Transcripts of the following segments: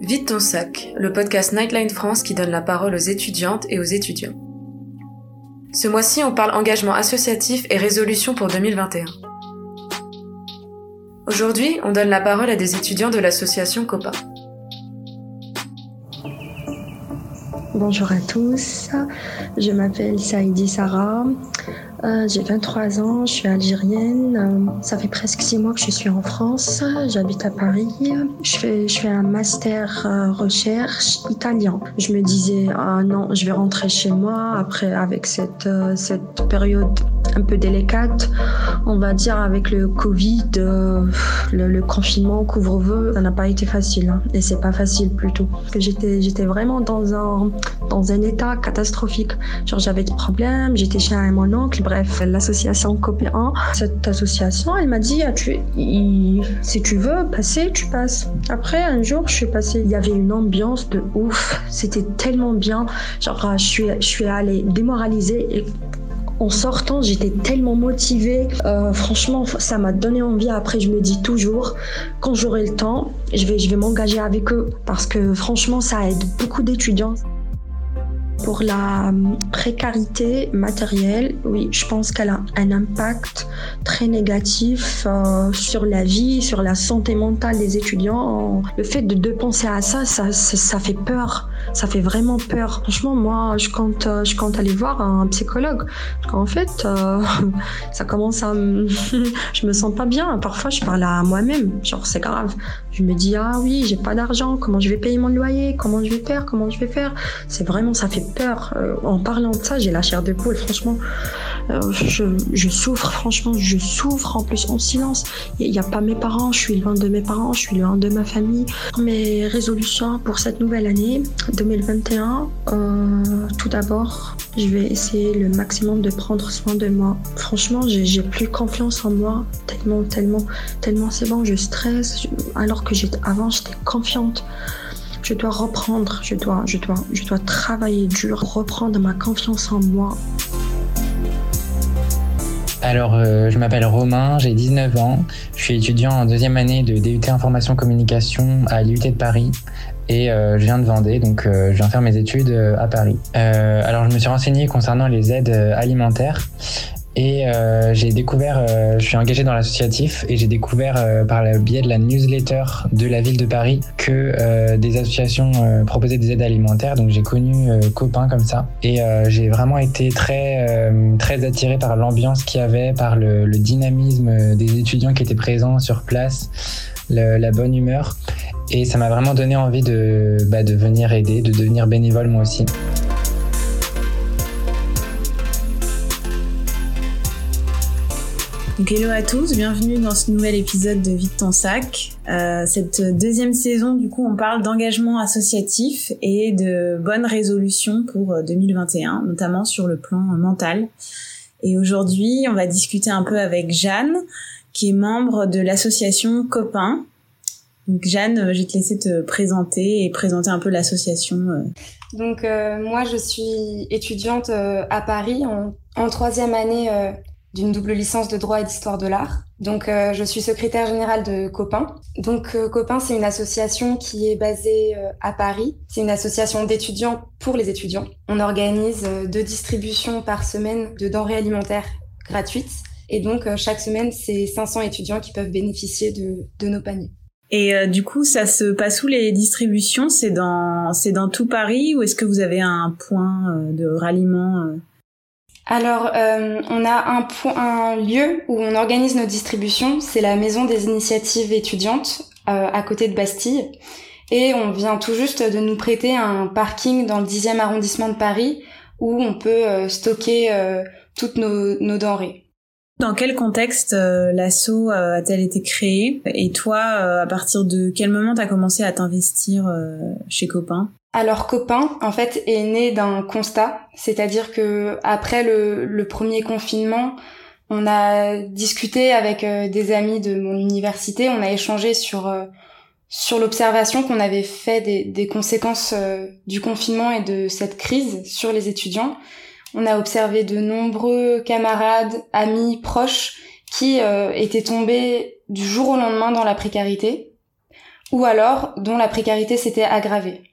Vite ton sac, le podcast Nightline France qui donne la parole aux étudiantes et aux étudiants. Ce mois-ci, on parle engagement associatif et résolution pour 2021. Aujourd'hui, on donne la parole à des étudiants de l'association COPA. Bonjour à tous, je m'appelle Saïdi Sarah, euh, j'ai 23 ans, je suis algérienne. Euh, ça fait presque 6 mois que je suis en France. J'habite à Paris. Je fais, je fais un master euh, recherche italien. Je me disais, ah non, je vais rentrer chez moi après avec cette, cette période un peu délicate. On va dire avec le Covid, le, le, confinement, couvre-feu, ça n'a pas été facile. Hein. Et c'est pas facile plutôt. J'étais, vraiment dans un, dans un état catastrophique. Genre j'avais des problèmes, j'étais chez mon oncle bref, l'association Copéan. Cette association, elle m'a dit, ah, tu, si tu veux passer, tu passes. Après, un jour, je suis passée, il y avait une ambiance de ouf. C'était tellement bien. Genre, je suis, je suis allée démoraliser et en sortant, j'étais tellement motivée. Euh, franchement, ça m'a donné envie. Après, je me dis toujours, quand j'aurai le temps, je vais, je vais m'engager avec eux parce que franchement, ça aide beaucoup d'étudiants. Pour la hum, précarité matérielle, oui, je pense qu'elle a un impact très négatif euh, sur la vie, sur la santé mentale des étudiants. Le fait de, de penser à ça, ça, ça, fait peur. Ça fait vraiment peur. Franchement, moi, je compte, euh, je compte aller voir un psychologue. Parce qu'en fait, euh, ça commence à... je me sens pas bien. Parfois, je parle à moi-même. Genre, c'est grave. Je me dis, ah oui, j'ai pas d'argent. Comment je vais payer mon loyer? Comment je vais faire? Comment je vais faire? C'est vraiment, ça fait peur. Euh, en parlant de ça, j'ai la chair de poule, franchement. Euh, je, souffre, franchement, je souffre en plus en silence. Il n'y a pas mes parents, je suis loin de mes parents, je suis loin de ma famille. Mes résolutions pour cette nouvelle année 2021, euh, tout d'abord, je vais essayer le maximum de prendre soin de moi. Franchement, j'ai plus confiance en moi, tellement, tellement, tellement c'est bon, je stresse, alors que avant j'étais confiante. Je dois reprendre, je dois, je dois, je dois travailler dur, reprendre ma confiance en moi. Alors, euh, je m'appelle Romain, j'ai 19 ans, je suis étudiant en deuxième année de DUT Information Communication à l'UT de Paris. Et euh, je viens de Vendée, donc euh, je viens faire mes études à Paris. alors, je me suis renseigné concernant les aides alimentaires et euh, j'ai découvert, euh, je suis engagé dans l'associatif et j'ai découvert euh, par le biais de la newsletter de la ville de Paris que des associations proposaient des aides alimentaires. Donc j'ai connu copains comme ça et j'ai vraiment été très très attiré par l'ambiance qu'il y avait, par le, dynamisme des étudiants qui étaient présents sur place, la bonne humeur et ça m'a vraiment donné envie de, bah, de venir aider, de devenir bénévole moi aussi. Donc hello à tous, bienvenue dans ce nouvel épisode de Vite ton sac. Euh, cette deuxième saison, du coup, on parle d'engagement associatif et de bonnes résolutions pour 2021, euh, notamment sur le plan mental. Et aujourd'hui, on va discuter un peu avec Jeanne, qui est membre de l'association Copain. Donc Jeanne, euh, je vais te laisser te présenter et présenter un peu l'association. Donc moi, je suis étudiante à Paris en, en troisième année d'une double licence de droit et d'histoire de l'art. Donc euh, je suis secrétaire générale de Copain. Donc euh, Copain, c'est une association qui est basée euh, à Paris. C'est une association d'étudiants pour les étudiants. On organise deux distributions par semaine de denrées alimentaires gratuites. Et donc chaque semaine, c'est 500 étudiants qui peuvent bénéficier de, nos paniers. Et du coup, ça se passe où les distributions? C'est dans tout Paris ou est-ce que vous avez un point de ralliement alors, euh, on a un, lieu où on organise nos distributions, c'est la Maison des Initiatives étudiantes euh, à côté de Bastille. Et on vient tout juste de nous prêter un parking dans le 10e arrondissement de Paris où on peut euh, stocker toutes nos, nos, denrées. Dans quel contexte l'asso a-t-elle été créée? Et toi, à partir de quel moment t'as commencé à t'investir chez Copain? Alors copain, en fait, est né d'un constat, c'est-à-dire que après le, premier confinement, on a discuté avec euh, des amis de mon université, on a échangé sur euh, sur l'observation qu'on avait fait des, conséquences euh, du confinement et de cette crise sur les étudiants. On a observé de nombreux camarades, amis, proches qui étaient tombés du jour au lendemain dans la précarité ou alors dont la précarité s'était aggravée.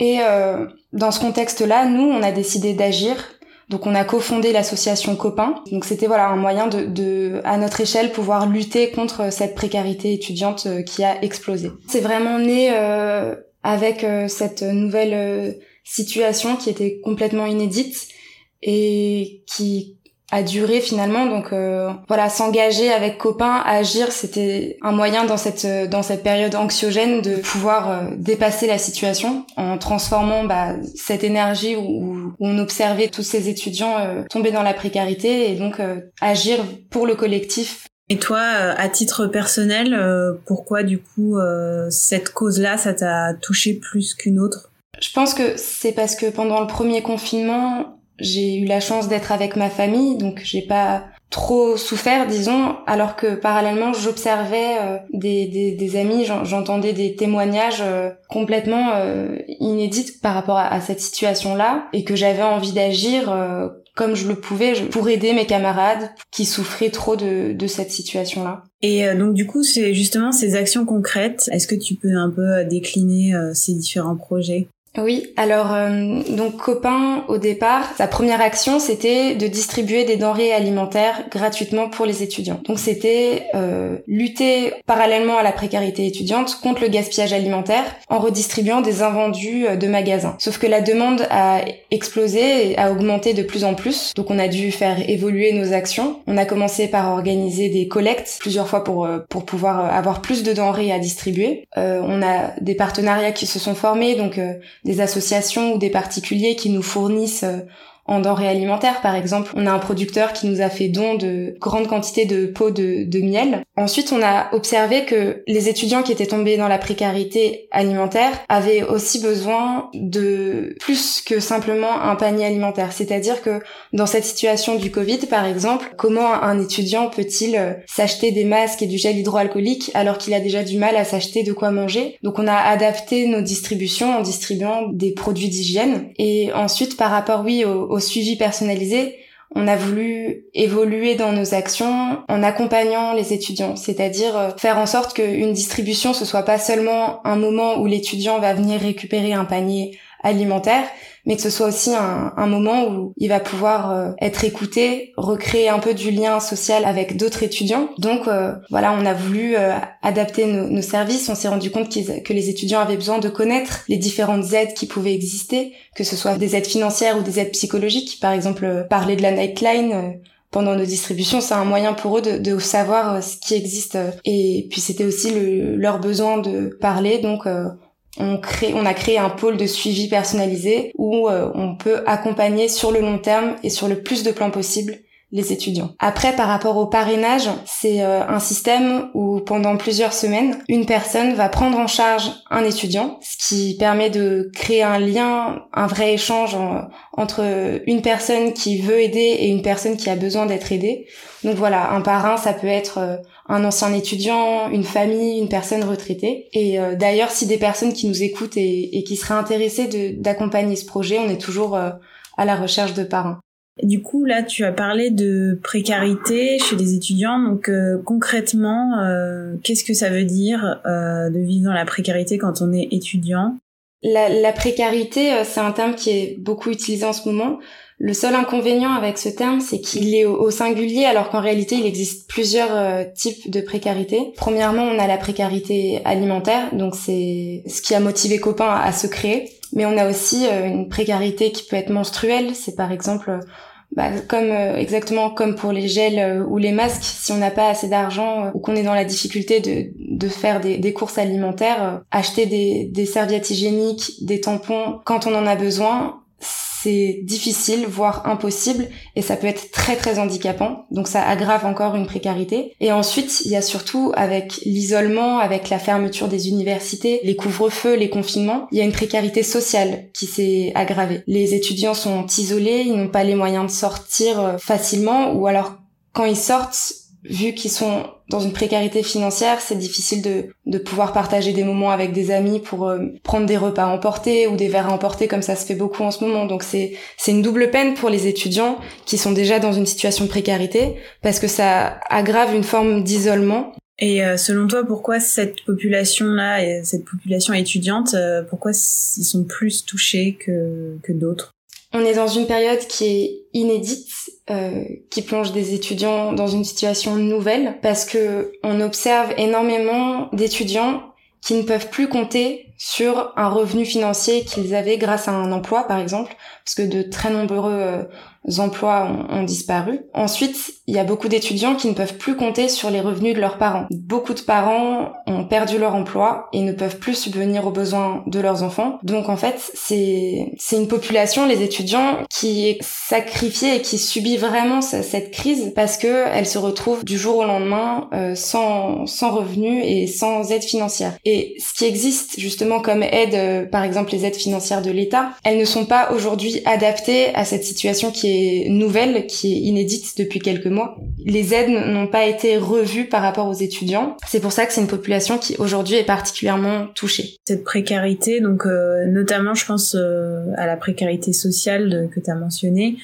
Et euh, dans ce contexte-là, nous, on a décidé d'agir. Donc on a cofondé l'association Copain. Donc c'était voilà un moyen de, de, à notre échelle, pouvoir lutter contre cette précarité étudiante euh, qui a explosé. C'est vraiment né euh, avec euh, cette nouvelle euh, situation qui était complètement inédite et qui a duré finalement. Donc euh, voilà s'engager avec copains agir c'était un moyen dans cette dans cette période anxiogène de pouvoir euh, dépasser la situation en transformant bah, cette énergie où, où, on observait tous ces étudiants euh, tomber dans la précarité et donc agir pour le collectif. Et toi, à titre personnel, pourquoi du coup cette cause-là, ça t'a touché plus qu'une autre? Je pense que c'est parce que pendant le premier confinement, j'ai eu la chance d'être avec ma famille, donc j'ai pas trop souffert, disons, alors que parallèlement j'observais euh, des, amis, j'entendais des témoignages euh, complètement euh, inédits par rapport à, cette situation-là, et que j'avais envie d'agir comme je le pouvais pour aider mes camarades qui souffraient trop de, de cette situation-là. Et donc du coup, c'est justement ces actions concrètes. Est-ce que tu peux un peu décliner ces différents projets? Oui, alors euh, donc copain au départ, sa première action c'était de distribuer des denrées alimentaires gratuitement pour les étudiants. Donc c'était euh, lutter parallèlement à la précarité étudiante contre le gaspillage alimentaire en redistribuant des invendus euh, de magasins. Sauf que la demande a explosé et a augmenté de plus en plus, donc on a dû faire évoluer nos actions. On a commencé par organiser des collectes plusieurs fois pour euh, pour pouvoir avoir plus de denrées à distribuer. On a des partenariats qui se sont formés, donc des associations ou des particuliers qui nous fournissent euh, en denrées alimentaires, par exemple, on a un producteur qui nous a fait don de grandes quantités de pots de, de, miel. Ensuite, on a observé que les étudiants qui étaient tombés dans la précarité alimentaire avaient aussi besoin de plus que simplement un panier alimentaire. C'est-à-dire que dans cette situation du Covid, par exemple, comment un étudiant peut-il euh, s'acheter des masques et du gel hydroalcoolique alors qu'il a déjà du mal à s'acheter de quoi manger? Donc on a adapté nos distributions en distribuant des produits d'hygiène. Et ensuite, par rapport, oui, au au suivi personnalisé, on a voulu évoluer dans nos actions en accompagnant les étudiants, c'est-à-dire euh, faire en sorte qu'une distribution ce soit pas seulement un moment où l'étudiant va venir récupérer un panier alimentaire, mais que ce soit aussi un, un moment où il va pouvoir euh, être écouté, recréer un peu du lien social avec d'autres étudiants. Donc euh, voilà, on a voulu euh, adapter nos, nos, services. On s'est rendu compte que les étudiants avaient besoin de connaître les différentes aides qui pouvaient exister, que ce soit des aides financières ou des aides psychologiques. Par exemple, parler de la Nightline pendant nos distributions, c'est un moyen pour eux de, de, savoir ce qui existe. Et puis c'était aussi le, leur besoin de parler, donc on, crée, on a créé un pôle de suivi personnalisé où euh, on peut accompagner sur le long terme et sur le plus de plans possible les étudiants. Après, par rapport au parrainage, c'est euh, un système où pendant plusieurs semaines, une personne va prendre en charge un étudiant, ce qui permet de créer un lien, un vrai échange entre une personne qui veut aider et une personne qui a besoin d'être aidée. Donc voilà, un parrain, ça peut être euh, un ancien étudiant, une famille, une personne retraitée. Et euh, d'ailleurs, si des personnes qui nous écoutent et, et qui seraient intéressées d'accompagner ce projet, on est toujours à la recherche de parrains. Du coup, là, tu as parlé de précarité chez les étudiants. Donc, euh, concrètement, euh, qu'est-ce que ça veut dire euh, de vivre dans la précarité quand on est étudiant? La, la, précarité, c'est un terme qui est beaucoup utilisé en ce moment. Le seul inconvénient avec ce terme, c'est qu'il est au, singulier, alors qu'en réalité, il existe plusieurs types de précarité. Premièrement, on a la précarité alimentaire, donc c'est ce qui a motivé Copain à se créer mais on a aussi euh, une précarité qui peut être menstruelle. C'est par exemple euh, bah, comme euh, exactement comme pour les gels ou les masques, si on n'a pas assez d'argent ou qu'on est dans la difficulté de, faire des, courses alimentaires, acheter des serviettes hygiéniques, des tampons quand on en a besoin, c'est difficile, voire impossible, et ça peut être très très handicapant. Donc ça aggrave encore une précarité. Et ensuite, il y a surtout avec l'isolement, avec la fermeture des universités, les couvre-feux, les confinements, il y a une précarité sociale qui s'est aggravée. Les étudiants sont isolés, ils n'ont pas les moyens de sortir euh, facilement, ou alors quand ils sortent, vu qu'ils sont dans une précarité financière, c'est difficile de, de pouvoir partager des moments avec des amis pour euh, prendre des repas emportés ou des verres emportés comme ça se fait beaucoup en ce moment. Donc c'est c'est une double peine pour les étudiants qui sont déjà dans une situation de précarité parce que ça aggrave une forme d'isolement. Et selon toi, pourquoi cette population-là, cette population étudiante, pourquoi ils sont plus touchés que, que d'autres? On est dans une période qui est inédite, euh, qui plonge des étudiants dans une situation nouvelle, parce que on observe énormément d'étudiants qui ne peuvent plus compter sur un revenu financier qu'ils avaient grâce à un emploi, par exemple, parce que de très nombreux euh, emplois ont, disparu. Ensuite, il y a beaucoup d'étudiants qui ne peuvent plus compter sur les revenus de leurs parents. Beaucoup de parents ont perdu leur emploi et ne peuvent plus subvenir aux besoins de leurs enfants. Donc en fait, c'est c'est une population, les étudiants, qui est sacrifiée et qui subit vraiment cette crise parce que elle se retrouve du jour au lendemain euh, sans sans revenus et sans aide financière. Et ce qui existe justement comme aide, euh, par exemple les aides financières de l'État, elles ne sont pas aujourd'hui adaptées à cette situation qui est nouvelle, qui est inédite depuis quelques Les aides n'ont pas été revues par rapport aux étudiants. C'est pour ça que c'est une population qui aujourd'hui est particulièrement touchée. Cette précarité, donc euh, notamment je pense euh, à la précarité sociale que tu as mentionnée,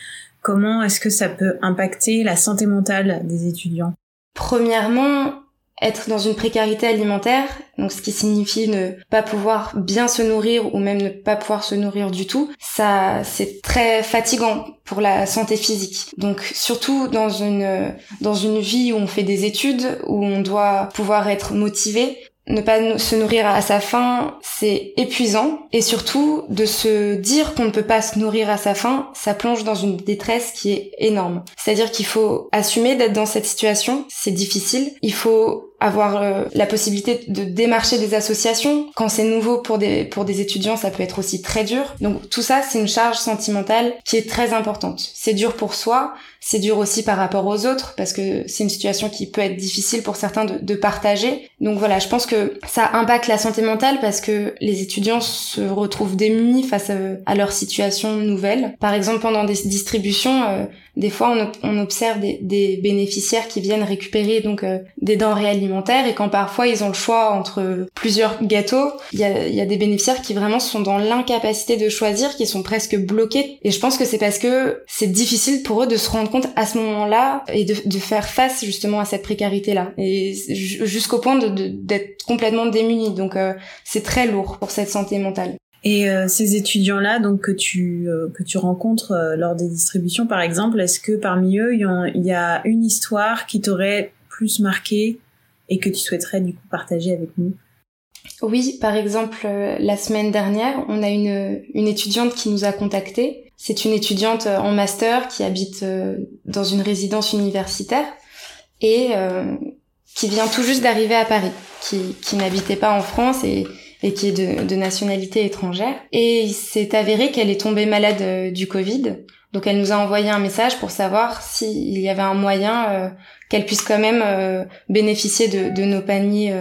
comment est-ce que ça peut impacter la santé mentale des étudiants? Premièrement, être dans une précarité alimentaire, donc ce qui signifie ne pas pouvoir bien se nourrir ou même ne pas pouvoir se nourrir du tout, ça c'est très fatigant pour la santé physique. Donc surtout dans une dans une vie où on fait des études où on doit pouvoir être motivé, ne pas se nourrir à sa faim, c'est épuisant. Et surtout, de se dire qu'on ne peut pas se nourrir à sa faim, ça plonge dans une détresse qui est énorme. C'est-à-dire qu'il faut assumer d'être dans cette situation, c'est difficile. Il faut avoir euh, la possibilité de démarcher des associations. Quand c'est nouveau pour des, pour des étudiants, ça peut être aussi très dur. Donc tout ça, c'est une charge sentimentale qui est très importante. C'est dur pour soi, c'est dur aussi par rapport aux autres, parce que c'est une situation qui peut être difficile pour certains de, de partager. Donc voilà, je pense que ça impacte la santé mentale parce que les étudiants se retrouvent démunis face à, leur situation nouvelle. Par exemple, pendant des distributions, euh, des fois on, on observe des, des, bénéficiaires qui viennent récupérer donc euh, des denrées alimentaires et quand parfois ils ont le choix entre plusieurs gâteaux, il y a, y des bénéficiaires qui vraiment sont dans l'incapacité de choisir, qui sont presque bloqués. Et je pense que c'est parce que c'est difficile pour eux de se rendre compte à ce moment-là et de, faire face justement à cette précarité-là et jusqu'au point d'être complètement démunis. Donc euh, c'est très lourd pour cette santé mentale. Et euh, ces étudiants-là, donc que tu euh, que tu rencontres lors des distributions, par exemple, est-ce que parmi eux, il y, a une histoire qui t'aurait plus marqué et que tu souhaiterais du coup partager avec nous? Oui, par exemple, la semaine dernière, on a une une étudiante qui nous a contactés. C'est une étudiante en master qui habite dans une résidence universitaire et qui vient tout juste d'arriver à Paris, qui qui n'habitait pas en France et et qui est de, de nationalité étrangère. Et il s'est avéré qu'elle est tombée malade euh, du Covid. Donc elle nous a envoyé un message pour savoir s'il y avait un moyen euh, qu'elle puisse quand même euh, bénéficier de, de, nos paniers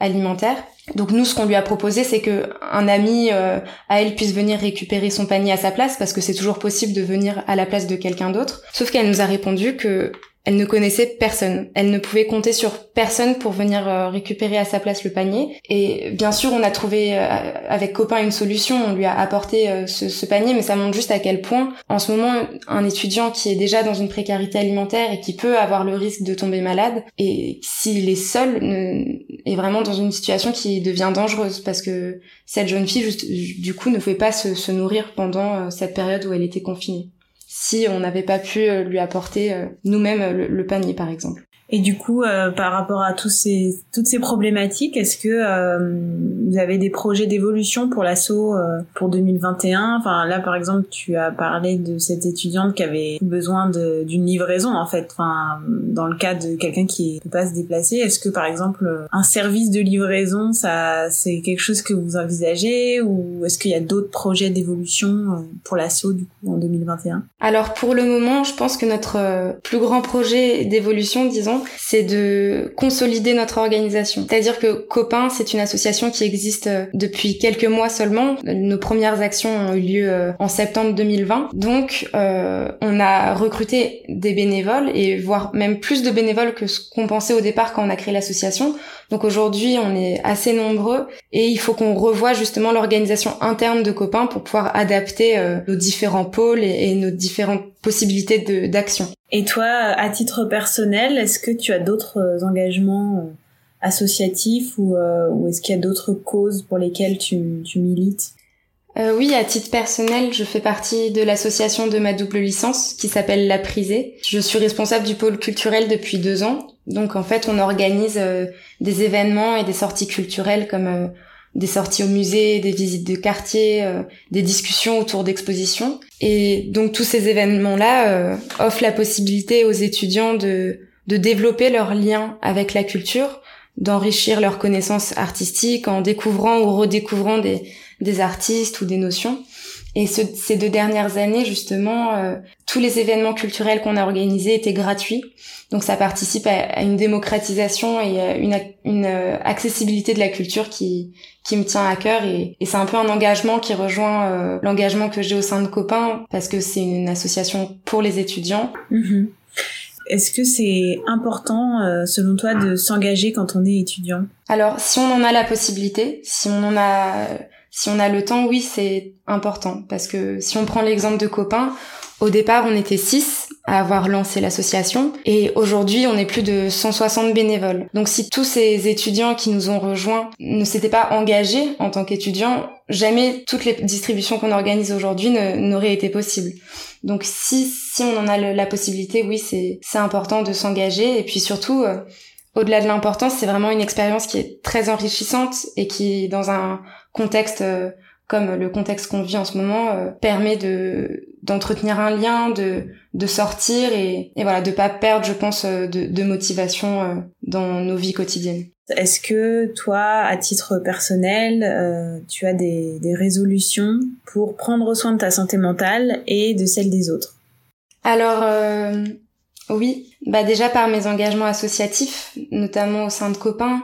alimentaires. Donc nous, ce qu'on lui a proposé, c'est que un ami à elle puisse venir récupérer son panier à sa place, parce que c'est toujours possible de venir à la place de quelqu'un d'autre. Sauf qu'elle nous a répondu que elle ne connaissait personne. Elle ne pouvait compter sur personne pour venir euh, récupérer à sa place le panier. Et bien sûr, on a trouvé euh, avec copain une solution. On lui a apporté euh, ce, panier, mais ça montre juste à quel point, en ce moment, un étudiant qui est déjà dans une précarité alimentaire et qui peut avoir le risque de tomber malade, et s'il est seul, est vraiment dans une situation qui devient dangereuse parce que cette jeune fille, du coup, ne pouvait pas se nourrir pendant cette période où elle était confinée si on n'avait pas pu euh, lui apporter euh, nous-mêmes euh, le, panier par exemple. Et du coup, euh, par rapport à tous ces, toutes ces problématiques, est-ce que euh, vous avez des projets d'évolution pour l'assaut euh, pour 2021 Enfin, là, par exemple, tu as parlé de cette étudiante qui avait besoin d'une livraison, en fait. Enfin, dans le cas de quelqu'un qui ne peut pas se déplacer, est-ce que, par exemple, un service de livraison, ça, c'est quelque chose que vous envisagez? Ou est-ce qu'il y a d'autres projets d'évolution pour l'assaut du coup en 2021 Alors, pour le moment, je pense que notre plus grand projet d'évolution, disons, c'est de consolider notre organisation. C'est-à-dire que Copain, c'est une association qui existe euh, depuis quelques mois seulement. Nos premières actions ont eu lieu euh, en septembre 2020. Donc, euh, on a recruté des bénévoles et voire même plus de bénévoles que ce qu'on pensait au départ quand on a créé l'association. Donc aujourd'hui, on est assez nombreux et il faut qu'on revoie justement l'organisation interne de Copain pour pouvoir adapter nos différents pôles et, nos différentes possibilités d'action. Et toi, à titre personnel, est-ce que tu as d'autres euh, engagements euh, associatif ou, ou est-ce qu'il y a d'autres causes pour lesquelles tu, tu milites? Euh, oui, à titre personnel, je fais partie de l'association de ma double licence qui s'appelle La Prisée. Je suis responsable du pôle culturel depuis deux ans. Donc en fait, on organise euh, des événements et des sorties culturelles comme euh, des sorties au musée, des visites de quartier, des discussions autour d'expositions. Et donc tous ces événements-là offrent la possibilité aux étudiants de, de développer leur lien avec la culture, d'enrichir leurs connaissances artistiques en découvrant ou redécouvrant des des artistes ou des notions. Et ces deux dernières années, justement, euh, tous les événements culturels qu'on a organisés étaient gratuits. Donc ça participe à, une démocratisation et à une, une, euh, accessibilité de la culture qui, qui me tient à cœur. Et, et c'est un peu un engagement qui rejoint euh, l'engagement que j'ai au sein de Copain, parce que c'est une association pour les étudiants. Mm-hmm. Est-ce que c'est important, selon toi, de s'engager quand on est étudiant? Alors, si on en a la possibilité, si on en a si on a le temps, oui, c'est important. Parce que si on prend l'exemple de copains, au départ, on était six à avoir lancé l'association et aujourd'hui, on est plus de 160 bénévoles. Donc si tous ces étudiants qui nous ont rejoints ne s'étaient pas engagés en tant qu'étudiants, jamais toutes les distributions qu'on organise aujourd'hui n'auraient été possibles. Donc si si on en a la possibilité, oui, c'est c'est important de s'engager et puis surtout euh, au-delà de l'importance, c'est vraiment une expérience qui est très enrichissante et qui, dans un contexte euh, comme le contexte qu'on vit en ce moment, euh, permet de d'entretenir un lien, de de sortir et, et voilà, de pas perdre, je pense, euh, de, de motivation dans nos vies quotidiennes. Est-ce que toi, à titre personnel, tu as des, des résolutions pour prendre soin de ta santé mentale et de celle des autres? Alors, oui, bah déjà par mes engagements associatifs, notamment au sein de copains,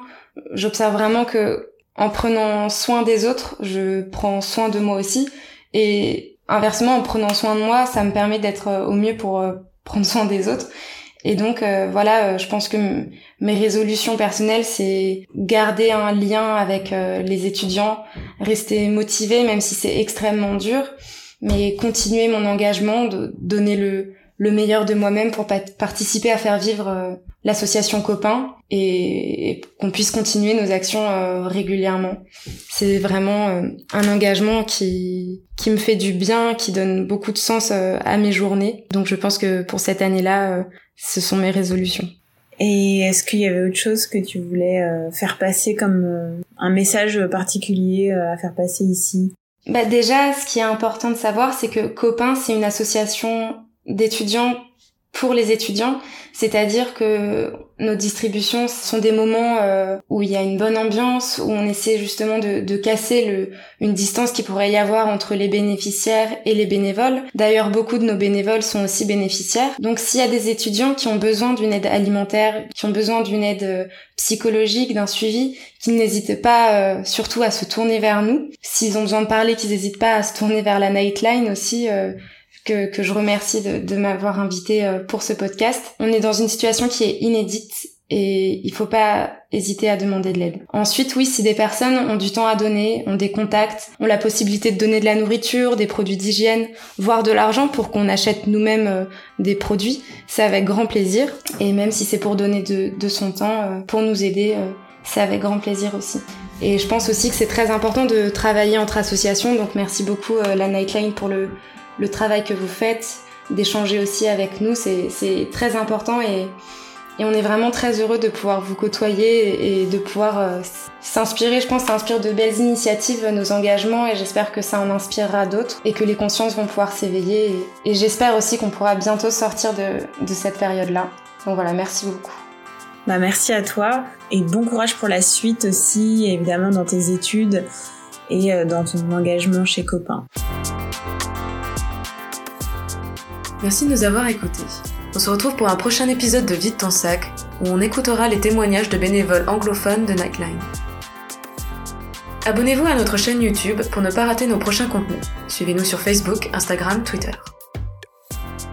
j'observe vraiment que en prenant soin des autres, je prends soin de moi aussi et inversement en prenant soin de moi, ça me permet d'être au mieux pour euh, prendre soin des autres. Et donc euh, voilà, euh, je pense que mes résolutions personnelles, c'est garder un lien avec les étudiants, rester motivé même si c'est extrêmement dur, mais continuer mon engagement, de donner le le meilleur de moi-même pour participer à faire vivre euh, l'association Copain et, qu'on puisse continuer nos actions euh, régulièrement. C'est vraiment euh, un engagement qui qui me fait du bien, qui donne beaucoup de sens à mes journées. Donc je pense que pour cette année-là, ce sont mes résolutions. Et est-ce qu'il y avait autre chose que tu voulais faire passer comme un message particulier à faire passer ici? Bah déjà, ce qui est important de savoir, c'est que Copain, c'est une association d'étudiants pour les étudiants, c'est-à-dire que nos distributions sont des moments euh, où il y a une bonne ambiance, où on essaie justement de, casser une distance qui pourrait y avoir entre les bénéficiaires et les bénévoles. D'ailleurs, beaucoup de nos bénévoles sont aussi bénéficiaires. Donc s'il y a des étudiants qui ont besoin d'une aide alimentaire, qui ont besoin d'une aide euh, psychologique, d'un suivi, qu'ils n'hésitent pas euh, surtout à se tourner vers nous. S'ils ont besoin de parler, qu'ils n'hésitent pas à se tourner vers la Nightline aussi que, je remercie de, m'avoir invité euh, pour ce podcast. On est dans une situation qui est inédite et il faut pas hésiter à demander de l'aide. Ensuite, oui, si des personnes ont du temps à donner, ont des contacts, ont la possibilité de donner de la nourriture, des produits d'hygiène, voire de l'argent pour qu'on achète nous-mêmes euh, des produits, c'est avec grand plaisir. Et même si c'est pour donner de, de son temps, euh, pour nous aider, c'est avec grand plaisir aussi. Et je pense aussi que c'est très important de travailler entre associations, donc merci beaucoup la Nightline pour le, le travail que vous faites, d'échanger aussi avec nous, c'est très important et, on est vraiment très heureux de pouvoir vous côtoyer et de pouvoir euh, s'inspirer. Je pense ça inspire de belles initiatives, nos engagements et j'espère que ça en inspirera d'autres et que les consciences vont pouvoir s'éveiller et, j'espère aussi qu'on pourra bientôt sortir de, de cette période-là. Donc voilà, merci beaucoup. Bah merci à toi et bon courage pour la suite aussi, évidemment dans tes études et euh, dans ton engagement chez Copain. Merci de nous avoir écoutés. On se retrouve pour un prochain épisode de Vite ton sac, où on écoutera les témoignages de bénévoles anglophones de Nightline. Abonnez-vous à notre chaîne YouTube pour ne pas rater nos prochains contenus. Suivez-nous sur Facebook, Instagram, Twitter.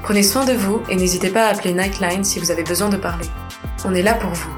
Prenez soin de vous et n'hésitez pas à appeler Nightline si vous avez besoin de parler. On est là pour vous.